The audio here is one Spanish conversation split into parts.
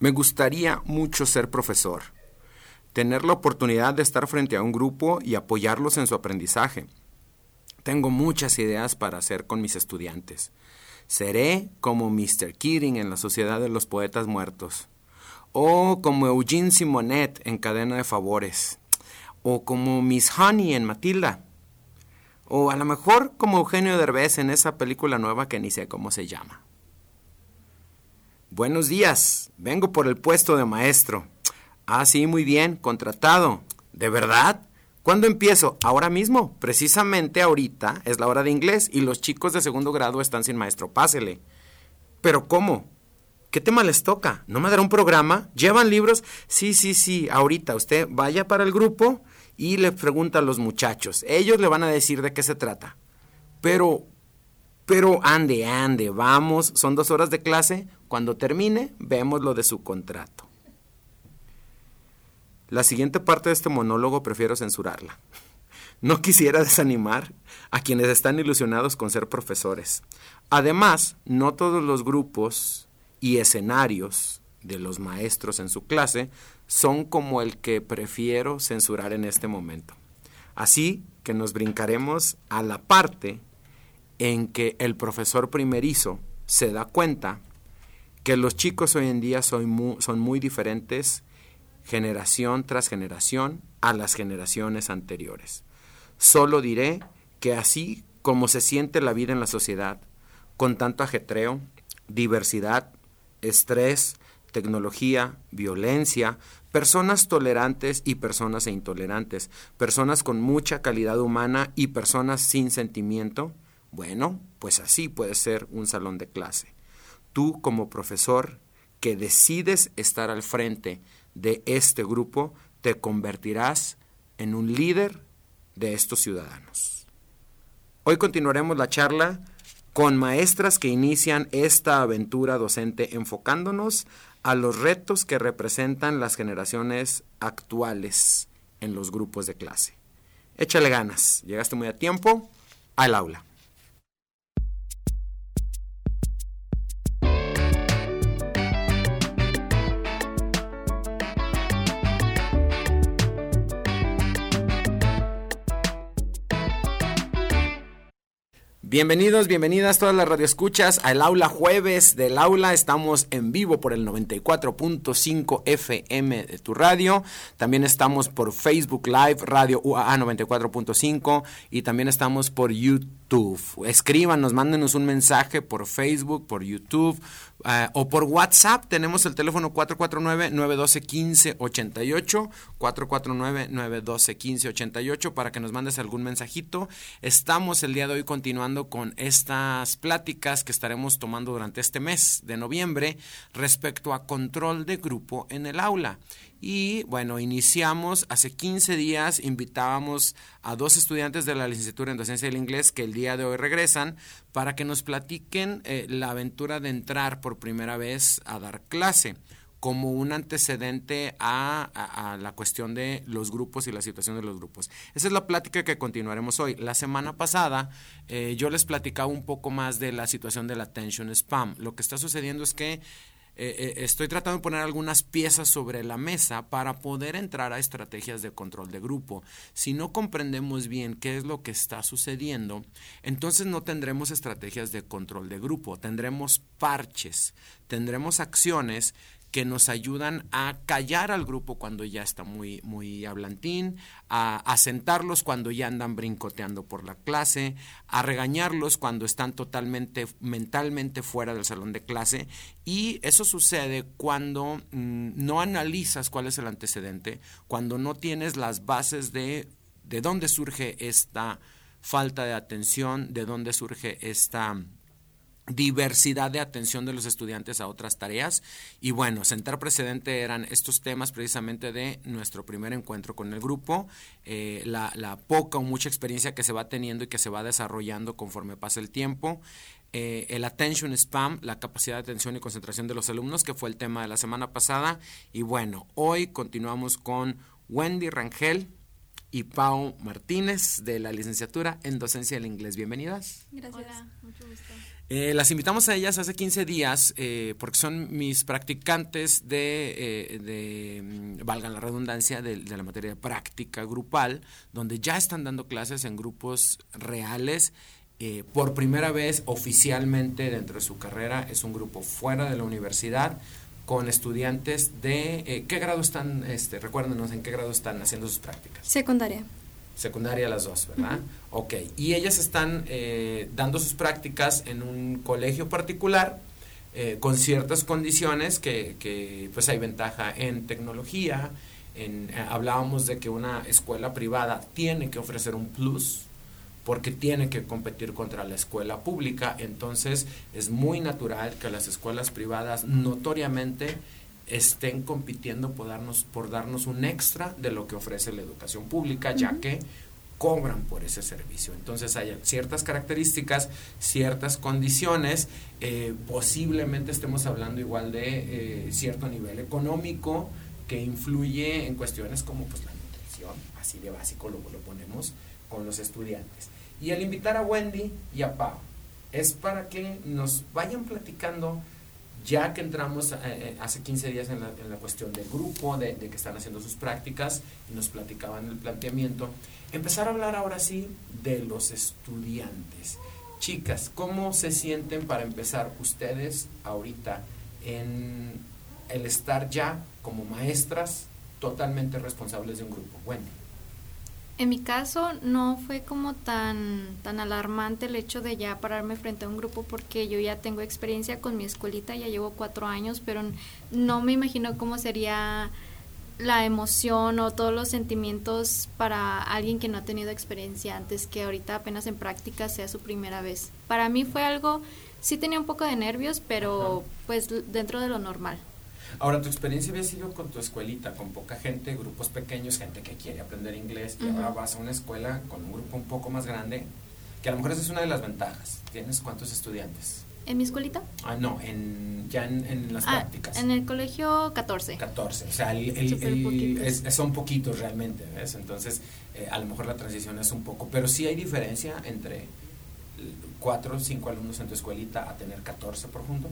Me gustaría mucho ser profesor, tener la oportunidad de estar frente a un grupo y apoyarlos en su aprendizaje. Tengo muchas ideas para hacer con mis estudiantes. Seré como Mr. Keating en la Sociedad de los Poetas Muertos, o como Eugene Simonet en Cadena de Favores, o como Miss Honey en Matilda, o a lo mejor como Eugenio Derbez en esa película nueva que ni sé cómo se llama. Buenos días, vengo por el puesto de maestro. Ah, sí, muy bien, contratado. ¿De verdad? ¿Cuándo empiezo? Ahora mismo. Precisamente ahorita es la hora de inglés y los chicos de segundo grado están sin maestro. Pásele. ¿Pero cómo? ¿Qué tema les toca? ¿No me dará un programa? ¿Llevan libros? Sí, sí, sí. Ahorita usted vaya para el grupo y le pregunta a los muchachos. Ellos le van a decir de qué se trata. Pero, pero ande, ande, vamos. Son dos horas de clase. Cuando termine, vemos lo de su contrato. La siguiente parte de este monólogo prefiero censurarla. No quisiera desanimar a quienes están ilusionados con ser profesores. Además, no todos los grupos y escenarios de los maestros en su clase son como el que prefiero censurar en este momento. Así que nos brincaremos a la parte en que el profesor primerizo se da cuenta que los chicos hoy en día son muy, diferentes generación tras generación a las generaciones anteriores. Solo diré que así como se siente la vida en la sociedad, con tanto ajetreo, diversidad, estrés, tecnología, violencia, personas tolerantes y personas intolerantes, personas con mucha calidad humana y personas sin sentimiento, bueno, pues así puede ser un salón de clase tú como profesor que decides estar al frente de este grupo, te convertirás en un líder de estos ciudadanos. Hoy continuaremos la charla con maestras que inician esta aventura docente enfocándonos a los retos que representan las generaciones actuales en los grupos de clase. Échale ganas, llegaste muy a tiempo al aula. Bienvenidos, bienvenidas todas las radioescuchas al aula jueves del aula. Estamos en vivo por el 94.5 FM de tu radio. También estamos por Facebook Live, Radio UAA 94.5 y también estamos por YouTube. Escríbanos, mándenos un mensaje por Facebook, por YouTube uh, o por WhatsApp. Tenemos el teléfono 449-912-1588, 449-912-1588 para que nos mandes algún mensajito. Estamos el día de hoy continuando con estas pláticas que estaremos tomando durante este mes de noviembre respecto a control de grupo en el aula. Y bueno, iniciamos hace 15 días, invitábamos a dos estudiantes de la licenciatura en docencia del inglés que el día de hoy regresan para que nos platiquen eh, la aventura de entrar por primera vez a dar clase como un antecedente a, la cuestión de los grupos y la situación de los grupos. Esa es la plática que continuaremos hoy. La semana pasada eh, yo les platicaba un poco más de la situación del attention spam. Lo que está sucediendo es que eh, eh, estoy tratando de poner algunas piezas sobre la mesa para poder entrar a estrategias de control de grupo. Si no comprendemos bien qué es lo que está sucediendo, entonces no tendremos estrategias de control de grupo, tendremos parches, tendremos acciones que nos ayudan a callar al grupo cuando ya está muy, muy hablantín, a, sentarlos cuando ya andan brincoteando por la clase, a regañarlos cuando están totalmente mentalmente fuera del salón de clase. Y eso sucede cuando mm, no analizas cuál es el antecedente, cuando no tienes las bases de de dónde surge esta falta de atención, de dónde surge esta diversidad de atención de los estudiantes a otras tareas y bueno, sentar precedente eran estos temas precisamente de nuestro primer encuentro con el grupo, eh, la, la, poca o mucha experiencia que se va teniendo y que se va desarrollando conforme pasa el tiempo, eh, el attention spam, la capacidad de atención y concentración de los alumnos, que fue el tema de la semana pasada y bueno, hoy continuamos con Wendy Rangel, y Pau Martínez de la licenciatura en docencia del inglés. Bienvenidas. Gracias. Hola, mucho gusto. Eh, las invitamos a ellas hace 15 días eh, porque son mis practicantes de, eh, de mm, valga la redundancia, de, de, la materia práctica grupal, donde ya están dando clases en grupos reales. por primera vez oficialmente dentro de su carrera es un grupo fuera de la universidad con estudiantes de... ¿Qué grado están, este, recuérdenos en qué grado están haciendo sus prácticas? Secundaria. Secundaria las dos, ¿verdad? Ok. Y ellas están eh, dando sus prácticas en un colegio particular eh, con ciertas condiciones que, que, pues hay ventaja en tecnología. En, eh, hablábamos de que una escuela privada tiene que ofrecer un plus porque tiene que competir contra la escuela pública. Entonces es muy natural que las escuelas privadas notoriamente estén compitiendo por darnos, por darnos un extra de lo que ofrece la educación pública, ya que cobran por ese servicio. Entonces hay ciertas características, ciertas condiciones, eh, posiblemente estemos hablando igual de eh, cierto nivel económico que influye en cuestiones como pues la nutrición, así de básico lo, lo ponemos con los estudiantes. Y al invitar a Wendy y a Pau, es para que nos vayan platicando ya que entramos eh, eh, hace 15 días en la, cuestión del grupo, de, de, que están haciendo sus prácticas y nos platicaban el planteamiento, empezar a hablar ahora sí de los estudiantes. Chicas, ¿cómo se sienten para empezar ustedes ahorita en el estar ya como maestras totalmente responsables de un grupo? Wendy. En mi caso no fue como tan, tan alarmante el hecho de ya pararme frente a un grupo porque yo ya tengo experiencia con mi escuelita, ya llevo cuatro años, pero no me imagino cómo sería la emoción o todos los sentimientos para alguien que no ha tenido experiencia antes, que ahorita apenas en práctica sea su primera vez. Para mí fue algo, sí tenía un poco de nervios, pero pues dentro de lo normal. Ahora, tu experiencia había sido con tu escuelita, con poca gente, grupos pequeños, gente que quiere aprender inglés, y uh -huh. ahora vas a una escuela con un grupo un poco más grande, que a lo mejor esa es una de las ventajas. ¿Tienes cuántos estudiantes? ¿En mi escuelita? Ah, no, en, ya en, en las ah, prácticas. En el colegio 14. 14, o sea, el, el, el es, son poquitos realmente, ¿ves? Entonces, eh, a lo mejor la transición es un poco, pero sí hay diferencia entre 4 o 5 alumnos en tu escuelita a tener 14 por junto.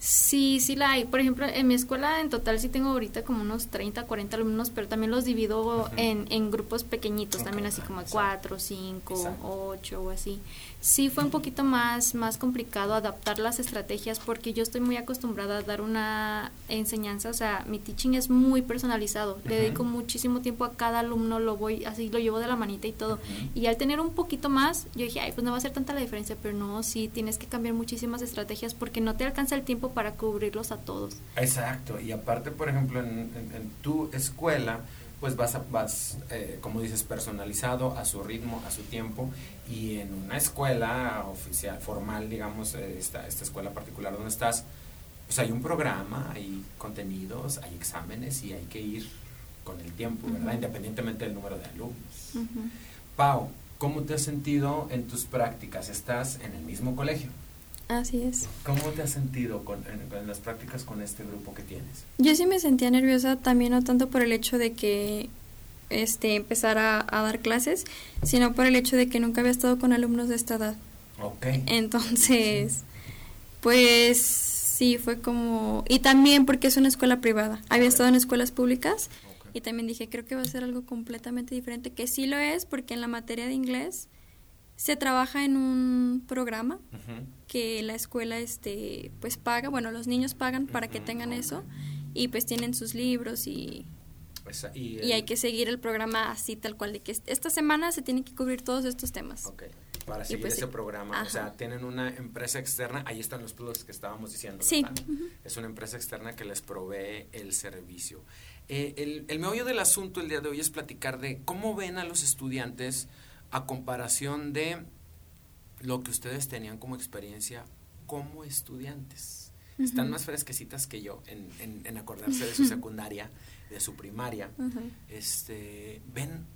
Sí, sí la hay. Por ejemplo, en mi escuela en total sí tengo ahorita como unos 30, 40 alumnos, pero también los divido uh -huh. en, en, grupos pequeñitos, okay. también así como 4, 5, 8 o así. Sí fue un poquito más, más complicado adaptar las estrategias porque yo estoy muy acostumbrada a dar una enseñanza, o sea, mi teaching es muy personalizado. Uh -huh. Le dedico muchísimo tiempo a cada alumno, lo voy, así lo llevo de la manita y todo. Uh -huh. Y al tener un poquito más, yo dije, ay, pues no va a ser tanta la diferencia, pero no, sí, tienes que cambiar muchísimas estrategias porque no te alcanza el tiempo para cubrirlos a todos. Exacto, y aparte, por ejemplo, en, en, en tu escuela, pues vas, a, vas eh, como dices, personalizado a su ritmo, a su tiempo, y en una escuela oficial, formal, digamos, eh, esta, esta escuela particular donde estás, pues hay un programa, hay contenidos, hay exámenes y hay que ir con el tiempo, ¿verdad? Uh -huh. Independientemente del número de alumnos. Uh -huh. Pau, ¿cómo te has sentido en tus prácticas? ¿Estás en el mismo colegio? Así es. ¿Cómo te has sentido con, en, en, las prácticas con este grupo que tienes? Yo sí me sentía nerviosa también, no tanto por el hecho de que este, empezara a, a dar clases, sino por el hecho de que nunca había estado con alumnos de esta edad. Ok. Entonces, sí. pues sí, fue como... Y también porque es una escuela privada. Había estado en escuelas públicas okay. y también dije, creo que va a ser algo completamente diferente, que sí lo es, porque en la materia de inglés se trabaja en un programa uh -huh. que la escuela este pues paga, bueno, los niños pagan para uh -huh. que tengan eso y pues tienen sus libros y Esa, y, el, hay que seguir el programa así tal cual de que esta semana se tienen que cubrir todos estos temas. Okay. Para seguir pues, ese sí. programa, Ajá. o sea, tienen una empresa externa, ahí están los plus que estábamos diciendo. Sí. Uh -huh. Es una empresa externa que les provee el servicio. Eh, el, el meollo del asunto el día de hoy es platicar de cómo ven a los estudiantes a comparación de lo que ustedes tenían como experiencia como estudiantes. Uh -huh. Están más fresquecitas que yo en, en, en acordarse de su secundaria, de su primaria. Uh -huh. este, ¿Ven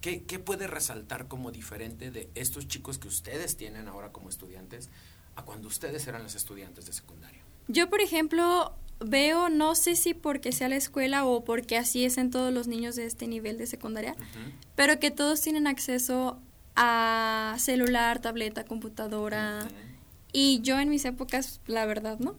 qué, qué puede resaltar como diferente de estos chicos que ustedes tienen ahora como estudiantes a cuando ustedes eran los estudiantes de secundaria? Yo, por ejemplo, veo, no sé si porque sea la escuela o porque así es en todos los niños de este nivel de secundaria, uh -huh. pero que todos tienen acceso a celular, tableta, computadora. Y yo en mis épocas, la verdad, ¿no?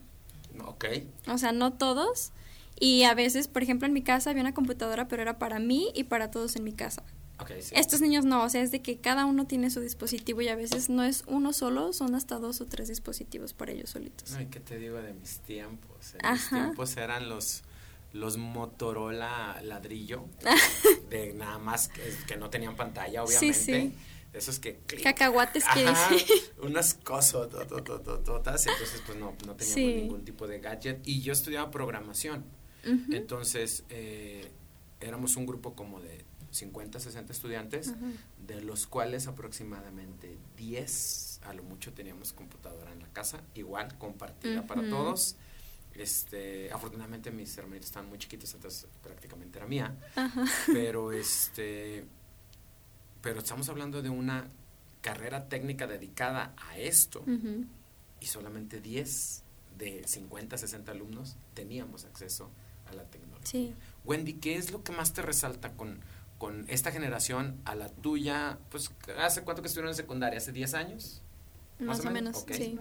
Ok. O sea, no todos. Y a veces, por ejemplo, en mi casa había una computadora, pero era para mí y para todos en mi casa. Okay, sí. Estos niños no, o sea, es de que cada uno tiene su dispositivo y a veces no es uno solo, son hasta dos o tres dispositivos para ellos solitos. Ay, ¿qué te digo de mis tiempos? En mis tiempos eran los los Motorola ladrillo, de nada más que, no tenían pantalla, obviamente. Sí, sí. Esos que... Cacahuates que Unas cosas, entonces pues no, no teníamos ningún tipo de gadget. Y yo estudiaba programación. Entonces, eh, éramos un grupo como de 50, 60 estudiantes, de los cuales aproximadamente 10, a lo mucho teníamos computadora en la casa, igual, compartida para todos. Este, afortunadamente mis hermanitos estaban muy chiquitos, entonces prácticamente era mía. Pero este pero estamos hablando de una carrera técnica dedicada a esto. Y solamente 10 de 50, 60 alumnos teníamos acceso a la tecnología. Wendy, ¿qué es lo que más te resalta con, con esta generación a la tuya? Pues, ¿hace cuánto que estuvieron en secundaria? ¿Hace 10 años? Más, o menos, sí.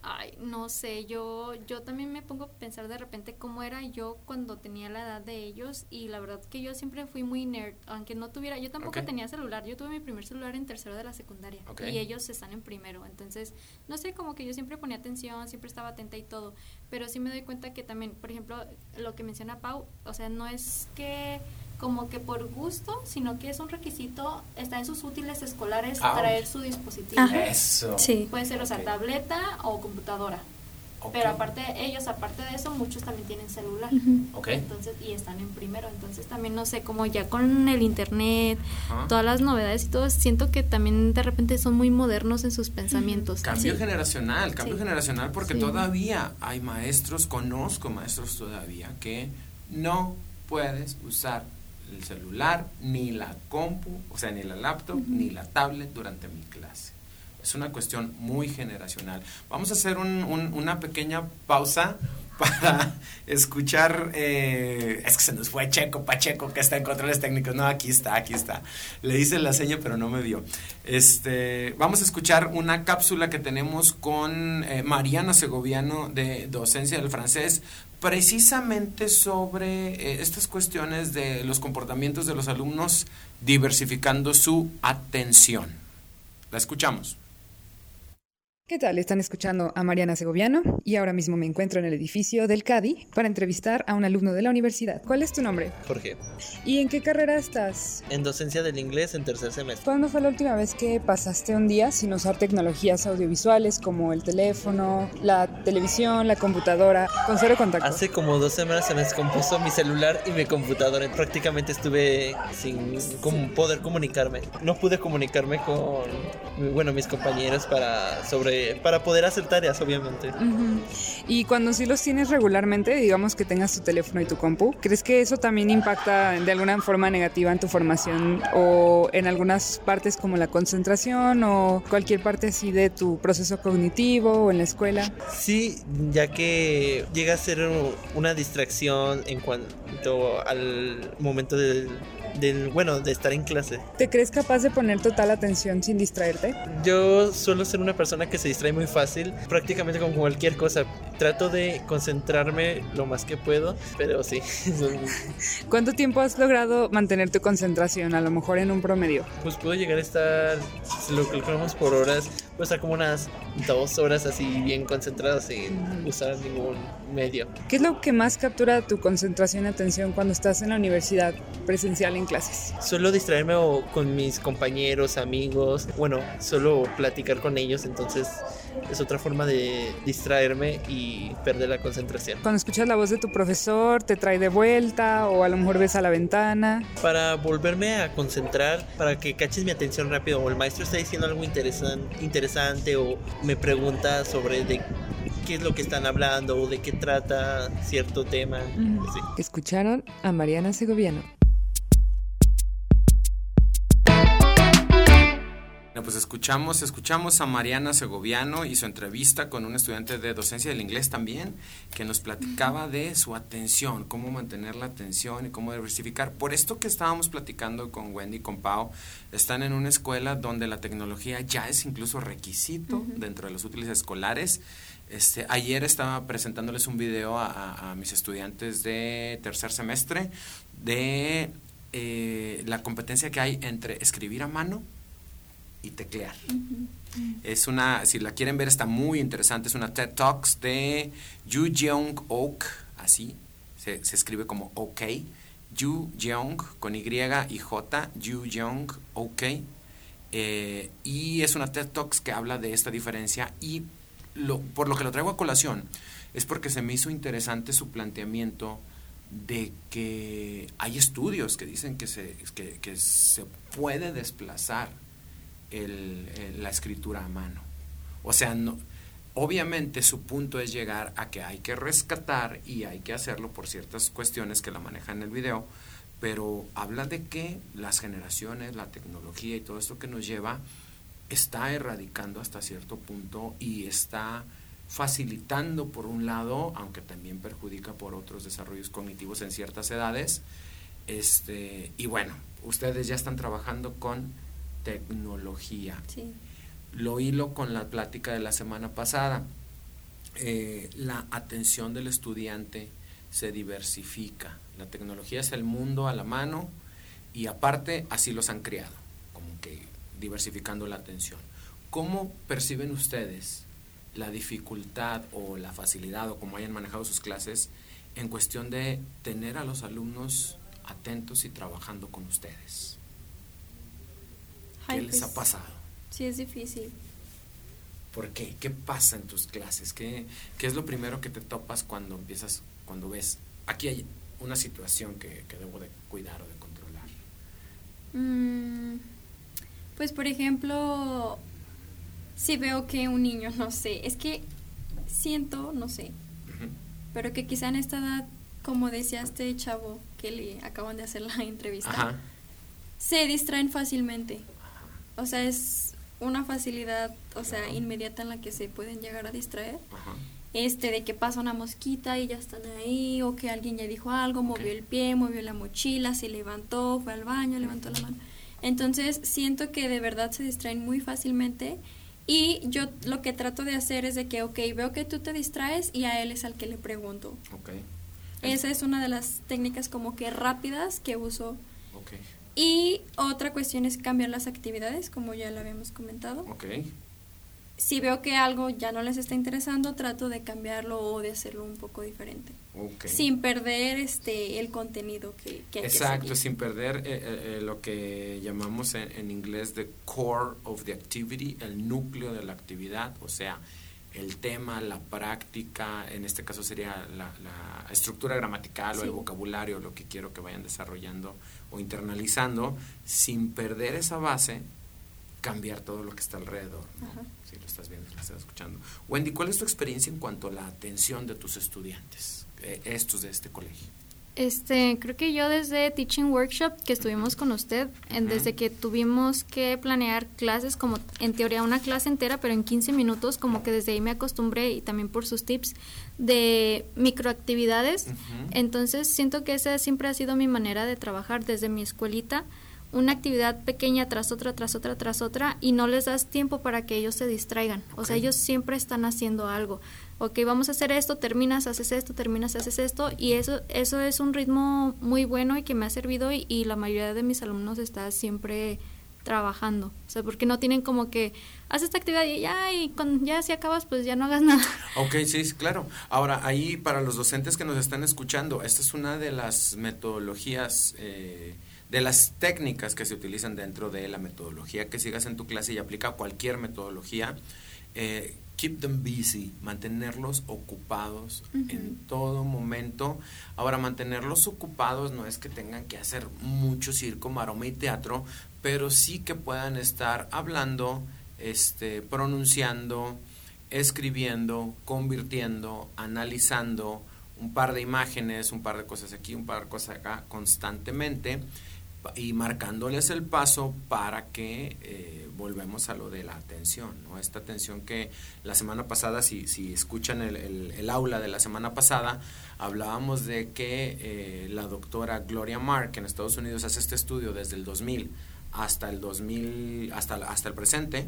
Ay, no sé, yo, yo también me pongo a pensar de repente cómo era yo cuando tenía la edad de ellos y la verdad que yo siempre fui muy nerd, aunque no tuviera, yo tampoco tenía celular, yo tuve mi primer celular en tercero de la secundaria y ellos están en primero, entonces, no sé, como que yo siempre ponía atención, siempre estaba atenta y todo, pero sí me doy cuenta que también, por ejemplo, lo que menciona Pau, o sea, no es que como que por gusto, sino que es un requisito, está en sus útiles escolares ah. traer su dispositivo. Eso. Sí. Puede ser, o sea, tableta o computadora. Pero aparte, ellos, aparte de eso, muchos también tienen celular. Entonces, y están en primero. Entonces, también no sé, como ya con el internet, todas las novedades y todo, siento que también de repente son muy modernos en sus pensamientos. Cambio generacional, cambio generacional, porque todavía hay maestros, conozco maestros todavía, que no puedes usar el celular, ni la compu, o sea, ni la laptop, ni la tablet durante mi clase. Es una cuestión muy generacional. Vamos a hacer una pequeña pausa para escuchar. Eh, es que se nos fue Checo, Pacheco, que está en controles técnicos. No, aquí está, aquí está. Le hice la seña, pero no me vio. Este, vamos a escuchar una cápsula que tenemos con eh, Mariana Segoviano de Docencia del Francés precisamente sobre eh, estas cuestiones de los comportamientos de los alumnos diversificando su atención. La escuchamos. ¿Qué tal? Están escuchando a Mariana Segoviano y ahora mismo me encuentro en el edificio del CADI para entrevistar a un alumno de la universidad. ¿Cuál es tu nombre? Jorge. ¿Y en qué carrera estás? En docencia del inglés en tercer semestre. ¿Cuándo fue la última vez que pasaste un día sin usar tecnologías audiovisuales como el teléfono, la televisión, la computadora, con cero contacto? Hace como dos semanas se me descompuso mi celular y mi computadora. Prácticamente estuve sin poder comunicarme. No pude comunicarme con, bueno, mis compañeros para sobre para poder hacer tareas, obviamente. Y cuando sí los tienes regularmente, digamos que tengas tu teléfono y tu compu, ¿crees que eso también impacta de alguna forma negativa en tu formación o en algunas partes como la concentración o cualquier parte así de tu proceso cognitivo o en la escuela? Sí, ya que llega a ser una distracción en cuanto al momento del del, bueno, de estar en clase. ¿Te crees capaz de poner total atención sin distraerte? Yo suelo ser una persona que se distrae muy fácil, prácticamente con cualquier cosa. Trato de concentrarme lo más que puedo, pero sí. ¿Cuánto tiempo has logrado mantener tu concentración, a lo mejor en un promedio? Pues puedo llegar a estar, si lo calculamos por horas, puedo estar como unas dos horas así bien concentrado sin usar ningún medio. ¿Qué es lo que más captura tu concentración y atención cuando estás en la universidad presencial en clases? Suelo distraerme con mis compañeros, amigos, bueno, solo platicar con ellos, entonces es otra forma de distraerme y perder la concentración. Cuando escuchas la voz de tu profesor, te trae de vuelta o a lo mejor ves a la ventana. Para volverme a concentrar, para que caches mi atención rápido o el maestro está diciendo algo interesante o me pregunta sobre de qué es lo que están hablando o de qué trata cierto tema. Escucharon a Mariana Segoviano. Pues escuchamos, escuchamos a Mariana Segoviano y su entrevista con un estudiante de docencia del inglés también, que nos platicaba de su atención, cómo mantener la atención y cómo diversificar. Por esto que estábamos platicando con Wendy y con Pau, están en una escuela donde la tecnología ya es incluso requisito dentro de los útiles escolares. Este, ayer estaba presentándoles un video a, mis estudiantes de tercer semestre de eh, la competencia que hay entre escribir a mano y teclear. Es una, si la quieren ver, está muy interesante. Es una TED Talks de Yu Jeong Ok, así se, escribe como OK. Yu Jeong con Y y J, Yu Jeong OK. Eh, y es una TED Talks que habla de esta diferencia y lo, por lo que lo traigo a colación es porque se me hizo interesante su planteamiento de que hay estudios que dicen que se, que, que se puede desplazar el, la escritura a mano. O sea, obviamente su punto es llegar a que hay que rescatar y hay que hacerlo por ciertas cuestiones que la manejan en el video, pero habla de que las generaciones, la tecnología y todo esto que nos lleva está erradicando hasta cierto punto y está facilitando por un lado, aunque también perjudica por otros desarrollos cognitivos en ciertas edades. Este, y bueno, ustedes ya están trabajando con tecnología. Lo hilo con la plática de la semana pasada. Eh, la atención del estudiante se diversifica. La tecnología es el mundo a la mano y aparte así los han creado, como que diversificando la atención. ¿Cómo perciben ustedes la dificultad o la facilidad o cómo hayan manejado sus clases en cuestión de tener a los alumnos atentos y trabajando con ustedes? ¿Qué les ha pues, pasado? Sí, es difícil. ¿Por qué? ¿Qué pasa en tus clases? ¿Qué, ¿Qué, es lo primero que te topas cuando empiezas, cuando ves, aquí hay una situación que, debo de cuidar o de controlar? Mm, pues, por ejemplo, si veo que un niño, no sé, es que siento, no sé, pero que quizá en esta edad, como decía este chavo que le acaban de hacer la entrevista, se distraen fácilmente. O sea, es una facilidad, o sea, inmediata en la que se pueden llegar a distraer. Este, de que pasa una mosquita y ya están ahí, o que alguien ya dijo algo, movió el pie, movió la mochila, se levantó, fue al baño, levantó la mano. Entonces, siento que de verdad se distraen muy fácilmente. Y yo lo que trato de hacer es de que, ok, veo que tú te distraes y a él es al que le pregunto. Esa es una de las técnicas como que rápidas que uso. Y otra cuestión es cambiar las actividades, como ya lo habíamos comentado. Ok. Si veo que algo ya no les está interesando, trato de cambiarlo o de hacerlo un poco diferente. Okay. Sin perder este el contenido que, que hay Exacto, sin perder eh, eh, eh, lo que llamamos en, inglés the core of the activity, el núcleo de la actividad, o sea, el tema, la práctica, en este caso sería la, estructura gramatical o el vocabulario, lo que quiero que vayan desarrollando o internalizando, sin perder esa base, cambiar todo lo que está alrededor. Si lo estás viendo, lo estás escuchando. Wendy, ¿cuál es tu experiencia en cuanto a la atención de tus estudiantes, eh, estos de este colegio? Este, creo que yo desde Teaching Workshop que estuvimos con usted, desde que tuvimos que planear clases, como en teoría una clase entera, pero en 15 minutos, como que desde ahí me acostumbré y también por sus tips de microactividades. Entonces siento que esa siempre ha sido mi manera de trabajar desde mi escuelita una actividad pequeña tras otra, tras otra, tras otra y no les das tiempo para que ellos se distraigan. O sea, ellos siempre están haciendo algo ok, vamos a hacer esto, terminas, haces esto, terminas, haces esto, y eso, eso es un ritmo muy bueno y que me ha servido y, la mayoría de mis alumnos está siempre trabajando, o sea, porque no tienen como que, haz esta actividad y ya, y con, ya si acabas, pues ya no hagas nada. Ok, sí, claro. Ahora, ahí para los docentes que nos están escuchando, esta es una de las metodologías, eh, de las técnicas que se utilizan dentro de la metodología que sigas en tu clase y aplica cualquier metodología. Eh, keep them busy, mantenerlos ocupados en todo momento. Ahora, mantenerlos ocupados no es que tengan que hacer mucho circo, maroma y teatro, pero sí que puedan estar hablando, este, pronunciando, escribiendo, convirtiendo, analizando un par de imágenes, un par de cosas aquí, un par de cosas acá constantemente y marcándoles el paso para que eh, volvemos a lo de la atención, ¿no? Esta atención que la semana pasada, si, si escuchan el, aula de la semana pasada, hablábamos de que eh, la doctora Gloria Mark en Estados Unidos hace este estudio desde el 2000 hasta el 2000, hasta, hasta el presente,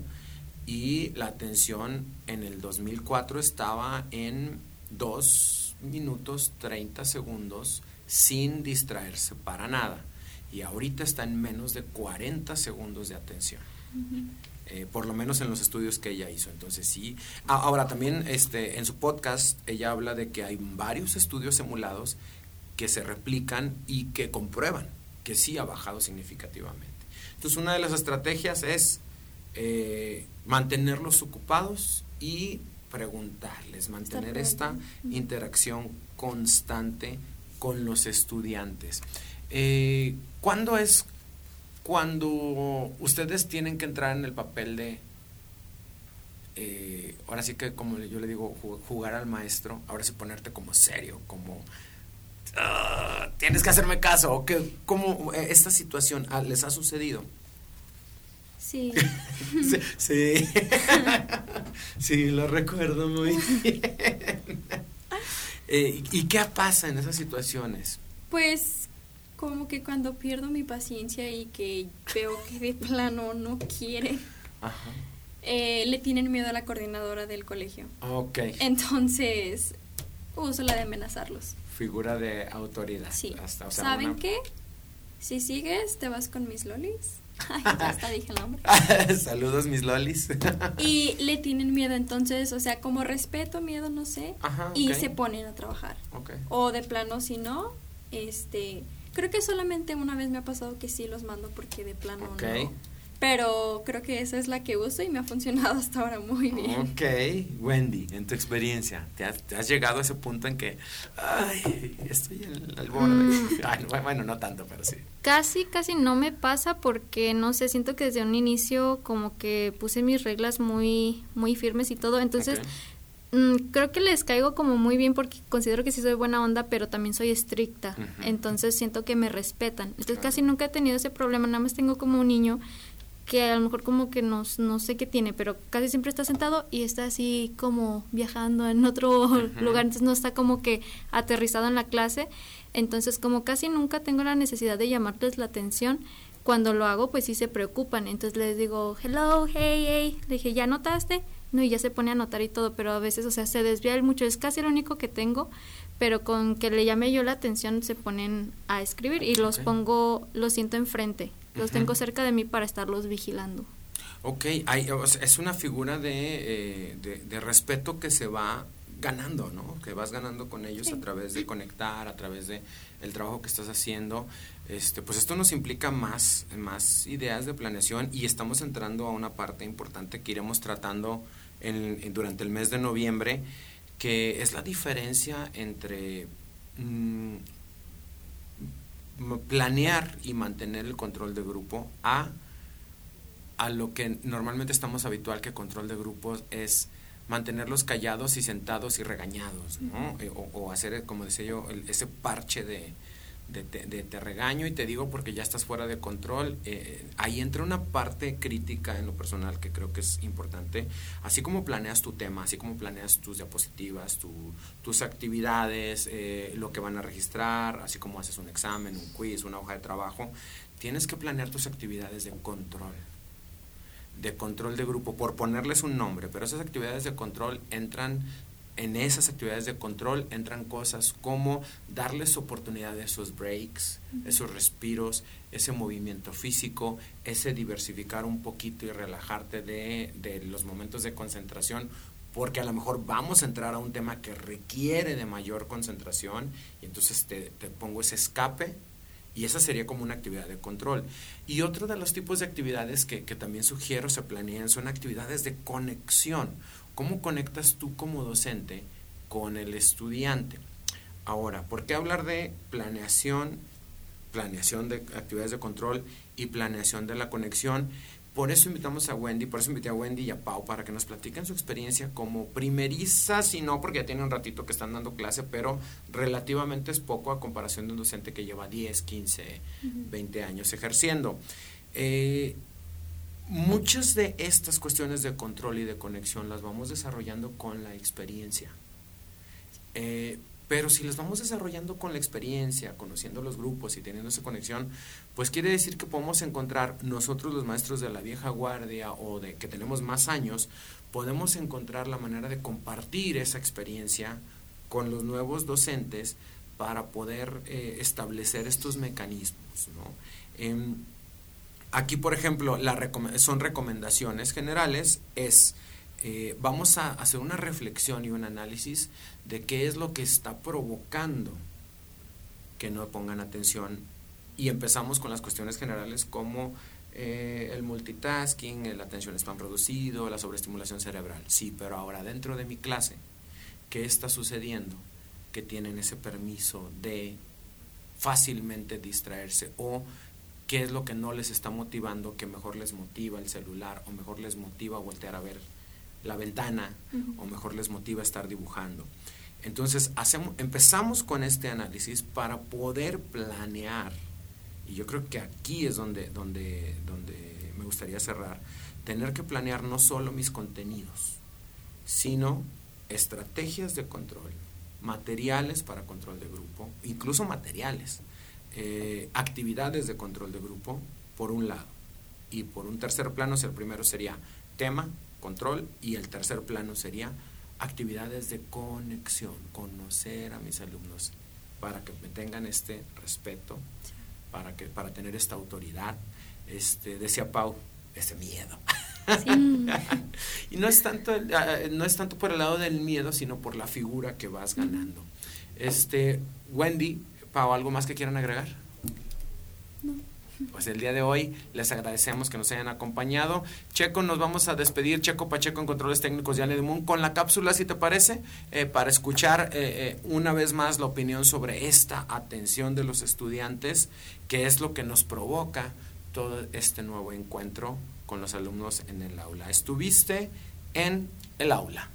y la atención en el 2004 estaba en 2 minutos 30 segundos sin distraerse para nada. Y ahorita está en menos de 40 segundos de atención. Eh, por lo menos en los estudios que ella hizo. Entonces sí. ahora también este, en su podcast ella habla de que hay varios estudios simulados que se replican y que comprueban que sí ha bajado significativamente. Entonces una de las estrategias es eh, mantenerlos ocupados y preguntarles, mantener esta interacción constante con los estudiantes. Eh, ¿Cuándo es cuando ustedes tienen que entrar en el papel de, eh, ahora sí que como yo le digo, jugar al maestro, ahora sí ponerte como serio, como ah, tienes que hacerme caso, o que como esta situación ah, les ha sucedido? Sí. sí. Sí. lo recuerdo muy bien. Eh, ¿Y qué pasa en esas situaciones? Pues como que cuando pierdo mi paciencia y que veo que de plano no quiere, eh, le tienen miedo a la coordinadora del colegio. Ok. Entonces, uso la de amenazarlos. Figura de autoridad. Sí. ¿Saben qué? Si sigues, te vas con mis lolis. Ay, hasta dije el nombre. Saludos, mis lolis. y le tienen miedo, entonces, o sea, como respeto, miedo, no sé. y se ponen a trabajar. O de plano, si no, este Creo que solamente una vez me ha pasado que sí los mando porque de plano no. Pero creo que esa es la que uso y me ha funcionado hasta ahora muy bien. Ok, Wendy, en tu experiencia, ¿te has, llegado a ese punto en que, ay, estoy en el borde? Mm. bueno, no tanto, pero sí. Casi, casi no me pasa porque, no sé, siento que desde un inicio como que puse mis reglas muy, muy firmes y todo. Entonces, creo que les caigo como muy bien porque considero que sí soy buena onda, pero también soy estricta. Entonces siento que me respetan. Entonces casi nunca he tenido ese problema. Nada más tengo como un niño que a lo mejor como que no, no sé qué tiene, pero casi siempre está sentado y está así como viajando en otro lugar. Entonces no está como que aterrizado en la clase. Entonces como casi nunca tengo la necesidad de llamarles la atención. Cuando lo hago, pues sí se preocupan. Entonces les digo, hello, hey, hey. Le dije, ¿ya notaste? No, y ya se pone a anotar y todo, pero a veces, o sea, se desvía mucho, es casi lo único que tengo, pero con que le llame yo la atención se ponen a escribir y los pongo, los siento enfrente, los tengo cerca de mí para estarlos vigilando. Ok, hay, es una figura de, eh, de, respeto que se va ganando, ¿no? Que vas ganando con ellos a través de conectar, a través de el trabajo que estás haciendo. Este, pues esto nos implica más, más ideas de planeación y estamos entrando a una parte importante que iremos tratando durante el mes de noviembre, que es la diferencia entre mm, planear y mantener el control de grupo a, a lo que normalmente estamos habitual que control de grupos es mantenerlos callados y sentados y regañados, ¿no? Eh, o, hacer, como decía yo, ese parche de, de, te regaño y te digo porque ya estás fuera de control. Eh, ahí entra una parte crítica en lo personal que creo que es importante. Así como planeas tu tema, así como planeas tus diapositivas, tus actividades, eh, lo que van a registrar, así como haces un examen, un quiz, una hoja de trabajo, tienes que planear tus actividades de control de control de grupo, por ponerles un nombre, pero esas actividades de control entran en esas actividades de control entran cosas como darles oportunidad de esos breaks, esos respiros, ese movimiento físico, ese diversificar un poquito y relajarte de, de, los momentos de concentración, porque a lo mejor vamos a entrar a un tema que requiere de mayor concentración y entonces te, te pongo ese escape y esa sería como una actividad de control. Y otro de los tipos de actividades que, que también sugiero se planeen son actividades de conexión ¿Cómo conectas tú como docente con el estudiante? Ahora, ¿por qué hablar de planeación, planeación de actividades de control y planeación de la conexión? Por eso invitamos a Wendy, por eso invité a Wendy y a Pau para que nos platiquen su experiencia como primeriza, si no, porque ya tiene un ratito que están dando clase, pero relativamente es poco a comparación de un docente que lleva 10, 15, 20 años ejerciendo. Eh, muchas de estas cuestiones de control y de conexión las vamos desarrollando con la experiencia. Eh, pero si las vamos desarrollando con la experiencia, conociendo los grupos y teniendo esa conexión, pues quiere decir que podemos encontrar nosotros los maestros de la vieja guardia o de que tenemos más años, podemos encontrar la manera de compartir esa experiencia con los nuevos docentes para poder eh, establecer estos mecanismos. Em, aquí, por ejemplo, son recomendaciones generales, es eh, vamos a hacer una reflexión y un análisis de qué es lo que está provocando que no pongan atención y empezamos con las cuestiones generales como eh, el multitasking, la atención spam producido, la sobreestimulación cerebral. Sí, pero ahora dentro de mi clase, ¿qué está sucediendo? Que tienen ese permiso de fácilmente distraerse o qué es lo que no les está motivando, que mejor les motiva el celular o mejor les motiva voltear a ver la ventana o mejor les motiva estar dibujando. Entonces hacemos, empezamos con este análisis para poder planear, y yo creo que aquí es donde, donde, donde me gustaría cerrar, tener que planear no solo mis contenidos, sino estrategias de control, materiales para control de grupo, incluso materiales, eh, actividades de control de grupo, por un lado. Y por un tercer plano, el primero sería tema, control y el tercer plano sería actividades de conexión, conocer a mis alumnos para que me tengan este respeto, para que para tener esta autoridad, este decía Pau, ese miedo. y no es tanto ah, no es tanto por el lado del miedo, sino por la figura que vas ganando. Este Wendy, Pau, ¿algo más que quieran agregar? Pues el día de hoy les agradecemos que nos hayan acompañado. Checo, nos vamos a despedir, Checo Pacheco en Controles Técnicos de Moon, con la cápsula, si te parece, eh, para escuchar eh, eh, una vez más la opinión sobre esta atención de los estudiantes, que es lo que nos provoca todo este nuevo encuentro con los alumnos en el aula. Estuviste en el aula.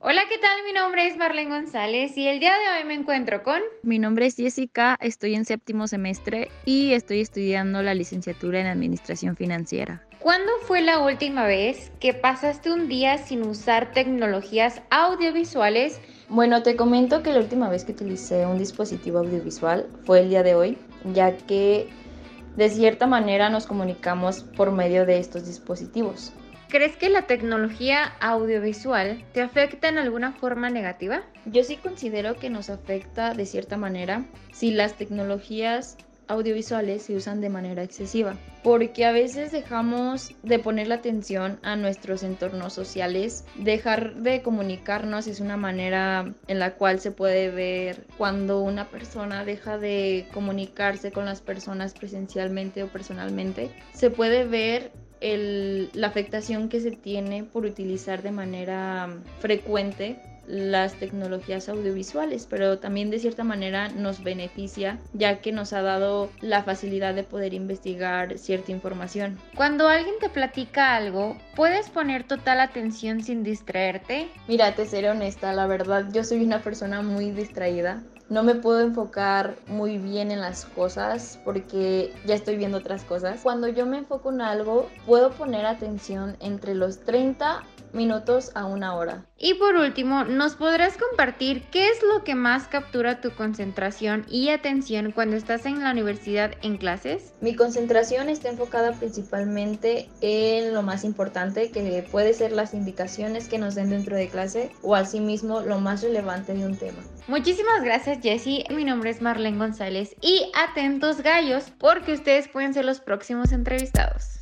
Hola, ¿qué tal? Mi nombre es Marlene González y el día de hoy me encuentro con... Mi nombre es Jessica, estoy en séptimo semestre y estoy estudiando la licenciatura en Administración Financiera. ¿Cuándo fue la última vez que pasaste un día sin usar tecnologías audiovisuales? Bueno, te comento que la última vez que utilicé un dispositivo audiovisual fue el día de hoy, ya que de cierta manera nos comunicamos por medio de estos dispositivos. ¿Crees que la tecnología audiovisual te afecta en alguna forma negativa? Yo sí considero que nos afecta de cierta manera si las tecnologías audiovisuales se usan de manera excesiva, porque a veces dejamos de poner la atención a nuestros entornos sociales, dejar de comunicarnos es una manera en la cual se puede ver cuando una persona deja de comunicarse con las personas presencialmente o personalmente, se puede ver la afectación que se tiene por utilizar de manera frecuente las tecnologías audiovisuales, pero también de cierta manera nos beneficia ya que nos ha dado la facilidad de poder investigar cierta información. Cuando alguien te platica algo, ¿puedes poner total atención sin distraerte? Mira, te seré honesta, la verdad, yo soy una persona muy distraída no me puedo enfocar muy bien en las cosas porque ya estoy viendo otras cosas. Cuando yo me enfoco en algo, puedo poner atención entre los 30 minutos a una hora. Y por último, ¿nos podrás compartir qué es lo que más captura tu concentración y atención cuando estás en la universidad en clases? Mi concentración está enfocada principalmente en lo más importante, que puede ser las indicaciones que nos den dentro de clase o asimismo lo más relevante de un tema. Muchísimas gracias Jessie, mi nombre es Marlene González y atentos gallos porque ustedes pueden ser los próximos entrevistados.